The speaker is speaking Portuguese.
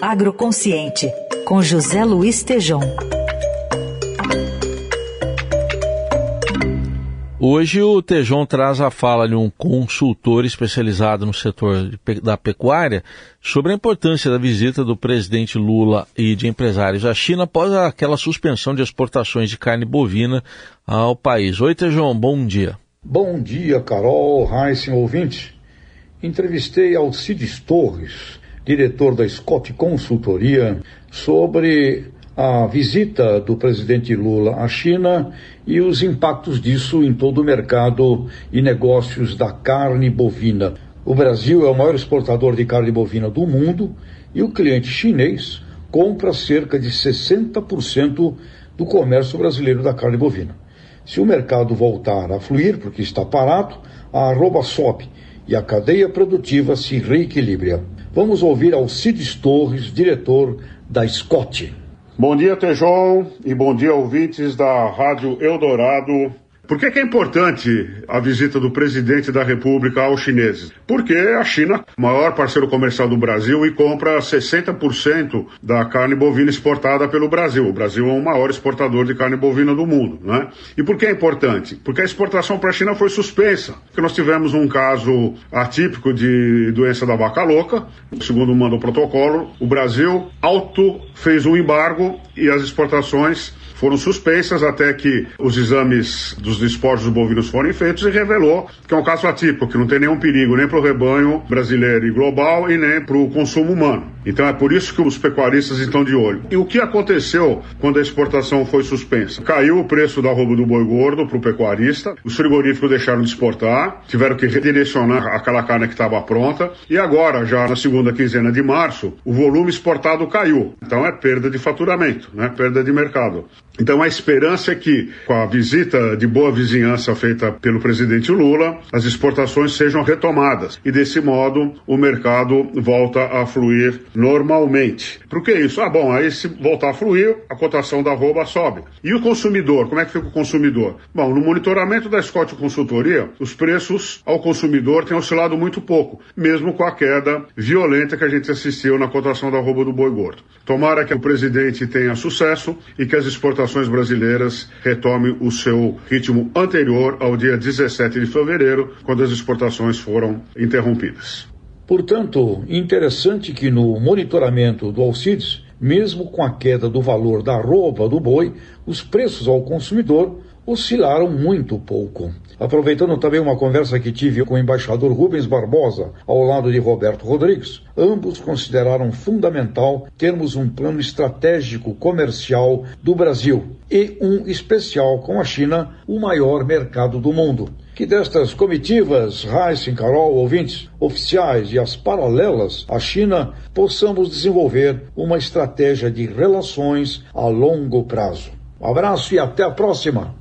Agroconsciente, com José Luiz Tejom. Hoje o Tejon traz a fala de um consultor especializado no setor da pecuária sobre a importância da visita do presidente Lula e de empresários à China após aquela suspensão de exportações de carne bovina ao país. Oi, Tejon, bom dia. Bom dia, Carol, Heisen, ouvinte. Entrevistei Alcides Torres, diretor da Scott Consultoria, sobre a visita do presidente Lula à China e os impactos disso em todo o mercado e negócios da carne bovina. O Brasil é o maior exportador de carne bovina do mundo e o cliente chinês compra cerca de 60% do comércio brasileiro da carne bovina. Se o mercado voltar a fluir, porque está parado, a arroba sobe e a cadeia produtiva se reequilibra. Vamos ouvir Alcides Torres, diretor da Scott. Bom dia, Tejon, e bom dia, ouvintes da Rádio Eldorado por que, que, é importante a visita do presidente da República aos chineses? Porque a China maior parceiro comercial do Brasil e compra 60% da carne bovina exportada pelo Brasil. O Brasil é o maior exportador de carne bovina do mundo. Né? E por que é importante? Porque a exportação para a China foi suspensa. Porque nós tivemos um caso atípico de doença da vaca louca, segundo manda o protocolo. O Brasil auto fez um embargo e as exportações foram suspensas até que os exames dos despojos bovinos foram feitos e revelou que é um caso atípico, que não tem nenhum perigo nem para o rebanho brasileiro e global e nem para o consumo humano. Então é por isso que os pecuaristas estão de olho. E o que aconteceu quando a exportação foi suspensa? Caiu o preço da roupa do boi gordo para o pecuarista, os frigoríficos deixaram de exportar, tiveram que redirecionar aquela carne que estava pronta, e agora, já na segunda quinzena de março, o volume exportado caiu. Então é perda de faturamento, né? perda de mercado. Então a esperança é que, com a visita de boa vizinhança feita pelo presidente Lula, as exportações sejam retomadas e desse modo o mercado volta a fluir normalmente. Por que isso? Ah, bom, aí se voltar a fluir, a cotação da arroba sobe. E o consumidor? Como é que fica o consumidor? Bom, no monitoramento da Scott Consultoria, os preços ao consumidor têm oscilado muito pouco, mesmo com a queda violenta que a gente assistiu na cotação da arroba do boi gordo. Tomara que o presidente tenha sucesso e que as exportações brasileiras retome o seu ritmo anterior ao dia 17 de fevereiro, quando as exportações foram interrompidas. Portanto, interessante que no monitoramento do Alcides, mesmo com a queda do valor da roupa do boi, os preços ao consumidor oscilaram muito pouco. Aproveitando também uma conversa que tive com o embaixador Rubens Barbosa, ao lado de Roberto Rodrigues, ambos consideraram fundamental termos um plano estratégico comercial do Brasil e um especial com a China, o maior mercado do mundo. Que destas comitivas, Heisen, Carol, ouvintes, oficiais e as paralelas à China, possamos desenvolver uma estratégia de relações a longo prazo. Um abraço e até a próxima!